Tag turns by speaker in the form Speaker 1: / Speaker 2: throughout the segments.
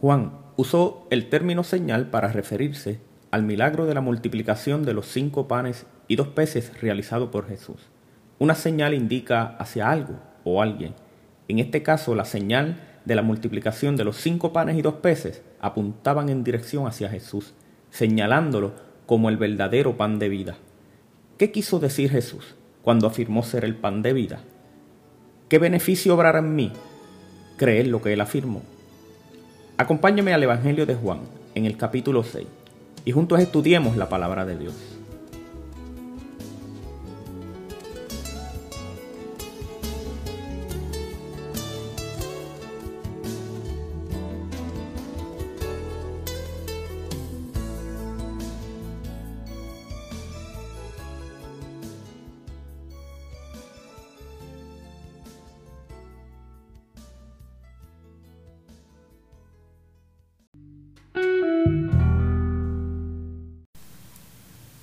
Speaker 1: Juan usó el término señal para referirse al milagro de la multiplicación de los cinco panes y dos peces realizado por Jesús. Una señal indica hacia algo o alguien. En este caso, la señal de la multiplicación de los cinco panes y dos peces apuntaban en dirección hacia Jesús, señalándolo como el verdadero pan de vida. ¿Qué quiso decir Jesús cuando afirmó ser el pan de vida? ¿Qué beneficio obrará en mí? Creer lo que él afirmó. Acompáñame al Evangelio de Juan, en el capítulo 6, y juntos estudiemos la palabra de Dios.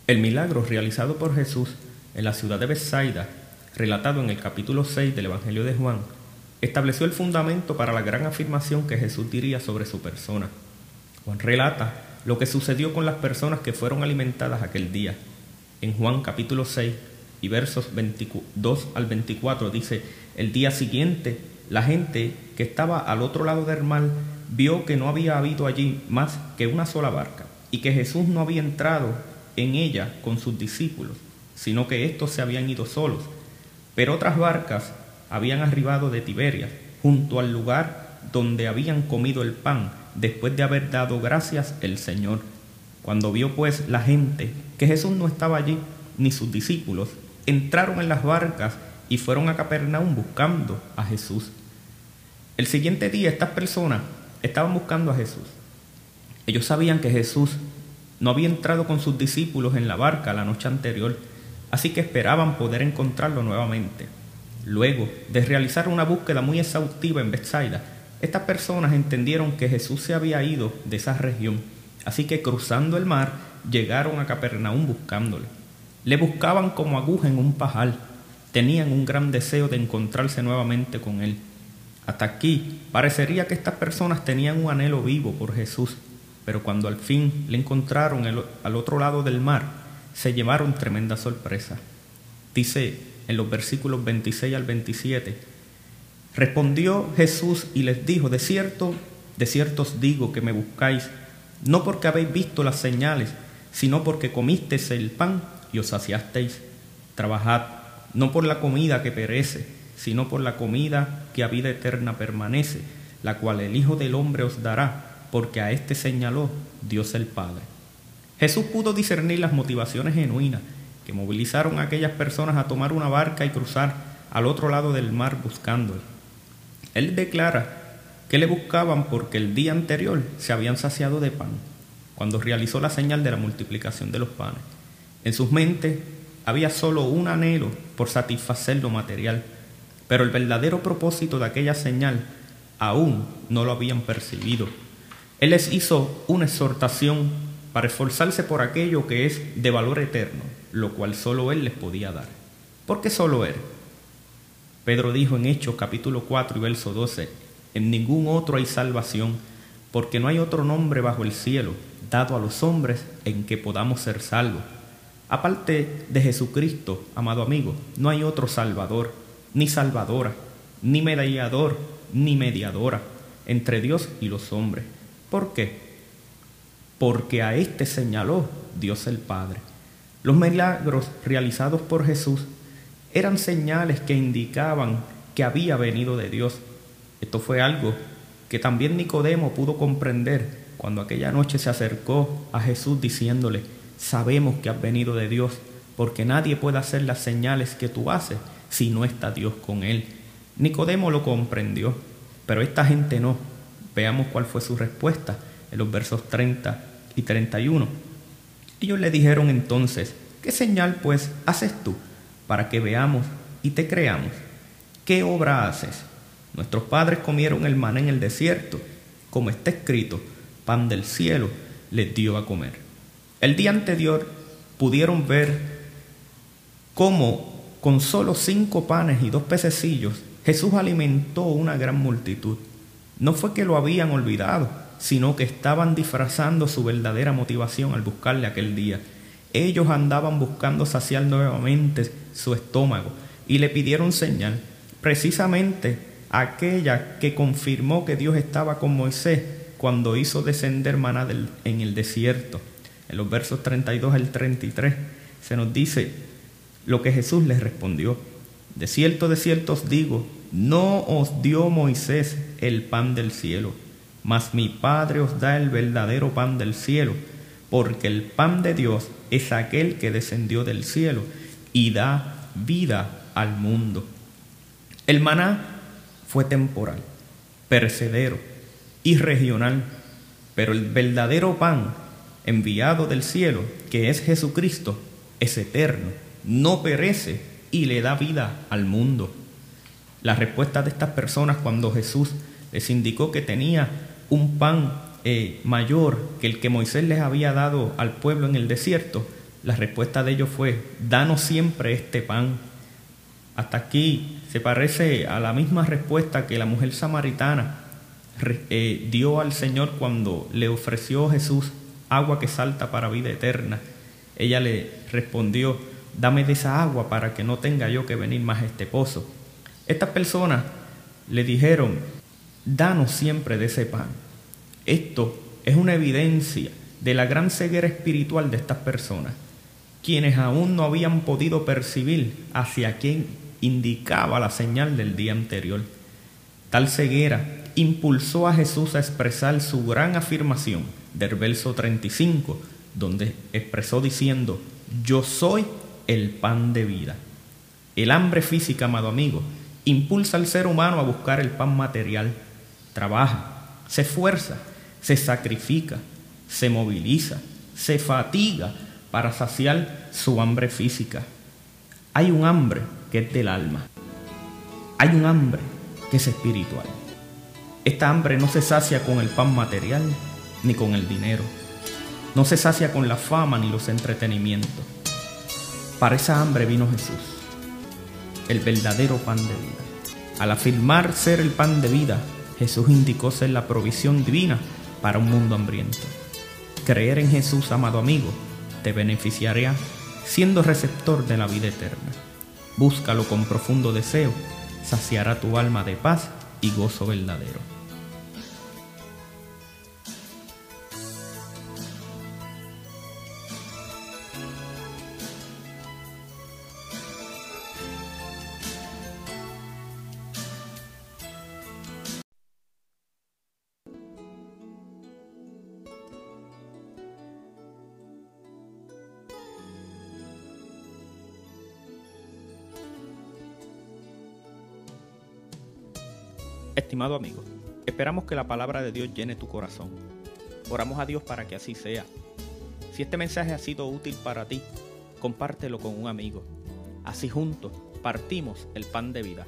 Speaker 1: El milagro realizado por Jesús en la ciudad de Bethsaida, relatado en el capítulo 6 del Evangelio de Juan, estableció el fundamento para la gran afirmación que Jesús diría sobre su persona. Juan relata lo que sucedió con las personas que fueron alimentadas aquel día. En Juan capítulo 6 y versos 22 al 24 dice, el día siguiente la gente que estaba al otro lado del mar vio que no había habido allí más que una sola barca y que Jesús no había entrado en ella con sus discípulos, sino que éstos se habían ido solos. Pero otras barcas habían arribado de Tiberia, junto al lugar donde habían comido el pan, después de haber dado gracias el Señor. Cuando vio pues la gente que Jesús no estaba allí, ni sus discípulos, entraron en las barcas y fueron a Capernaum buscando a Jesús. El siguiente día estas personas estaban buscando a Jesús. Ellos sabían que Jesús no había entrado con sus discípulos en la barca la noche anterior, así que esperaban poder encontrarlo nuevamente. Luego de realizar una búsqueda muy exhaustiva en Bethsaida, estas personas entendieron que Jesús se había ido de esa región, así que cruzando el mar llegaron a Capernaum buscándole. Le buscaban como aguja en un pajal, tenían un gran deseo de encontrarse nuevamente con él. Hasta aquí parecería que estas personas tenían un anhelo vivo por Jesús, pero cuando al fin le encontraron al otro lado del mar, se llevaron tremenda sorpresa. Dice en los versículos 26 al 27, respondió Jesús y les dijo, de cierto, de cierto os digo que me buscáis, no porque habéis visto las señales, sino porque comisteis el pan y os saciasteis. Trabajad, no por la comida que perece, sino por la comida que a vida eterna permanece, la cual el Hijo del Hombre os dará porque a este señaló Dios el Padre. Jesús pudo discernir las motivaciones genuinas que movilizaron a aquellas personas a tomar una barca y cruzar al otro lado del mar buscándole. Él declara que le buscaban porque el día anterior se habían saciado de pan, cuando realizó la señal de la multiplicación de los panes. En sus mentes había solo un anhelo por satisfacer lo material, pero el verdadero propósito de aquella señal aún no lo habían percibido. Él les hizo una exhortación para esforzarse por aquello que es de valor eterno, lo cual solo Él les podía dar. ¿Por qué solo Él? Pedro dijo en Hechos capítulo 4 y verso 12, en ningún otro hay salvación, porque no hay otro nombre bajo el cielo dado a los hombres en que podamos ser salvos. Aparte de Jesucristo, amado amigo, no hay otro salvador, ni salvadora, ni mediador, ni mediadora entre Dios y los hombres ¿Por qué? Porque a este señaló Dios el Padre. Los milagros realizados por Jesús eran señales que indicaban que había venido de Dios. Esto fue algo que también Nicodemo pudo comprender cuando aquella noche se acercó a Jesús diciéndole, sabemos que has venido de Dios, porque nadie puede hacer las señales que tú haces si no está Dios con él. Nicodemo lo comprendió, pero esta gente no. Veamos cuál fue su respuesta en los versos 30 y 31. Ellos le dijeron entonces, ¿qué señal pues haces tú para que veamos y te creamos? ¿Qué obra haces? Nuestros padres comieron el maná en el desierto, como está escrito, pan del cielo les dio a comer. El día anterior pudieron ver cómo con solo cinco panes y dos pececillos Jesús alimentó una gran multitud. No fue que lo habían olvidado, sino que estaban disfrazando su verdadera motivación al buscarle aquel día. Ellos andaban buscando saciar nuevamente su estómago y le pidieron señal, precisamente aquella que confirmó que Dios estaba con Moisés cuando hizo descender maná en el desierto. En los versos 32 al 33 se nos dice lo que Jesús les respondió. De cierto, de cierto os digo, no os dio Moisés el pan del cielo, mas mi Padre os da el verdadero pan del cielo, porque el pan de Dios es aquel que descendió del cielo y da vida al mundo. El maná fue temporal, percedero y regional, pero el verdadero pan enviado del cielo, que es Jesucristo, es eterno, no perece y le da vida al mundo. La respuesta de estas personas cuando Jesús les indicó que tenía un pan eh, mayor que el que Moisés les había dado al pueblo en el desierto, la respuesta de ellos fue, danos siempre este pan. Hasta aquí se parece a la misma respuesta que la mujer samaritana eh, dio al Señor cuando le ofreció Jesús agua que salta para vida eterna. Ella le respondió, dame de esa agua para que no tenga yo que venir más a este pozo. Estas personas le dijeron, danos siempre de ese pan. Esto es una evidencia de la gran ceguera espiritual de estas personas, quienes aún no habían podido percibir hacia quién indicaba la señal del día anterior. Tal ceguera impulsó a Jesús a expresar su gran afirmación del verso 35, donde expresó diciendo, yo soy el pan de vida. El hambre física, amado amigo, impulsa al ser humano a buscar el pan material. Trabaja, se esfuerza, se sacrifica, se moviliza, se fatiga para saciar su hambre física. Hay un hambre que es del alma. Hay un hambre que es espiritual. Esta hambre no se sacia con el pan material ni con el dinero. No se sacia con la fama ni los entretenimientos. Para esa hambre vino Jesús, el verdadero pan de vida. Al afirmar ser el pan de vida, Jesús indicó ser la provisión divina para un mundo hambriento. Creer en Jesús, amado amigo, te beneficiará siendo receptor de la vida eterna. Búscalo con profundo deseo, saciará tu alma de paz y gozo verdadero. Estimado amigo, esperamos que la palabra de Dios llene tu corazón. Oramos a Dios para que así sea. Si este mensaje ha sido útil para ti, compártelo con un amigo. Así juntos partimos el pan de vida.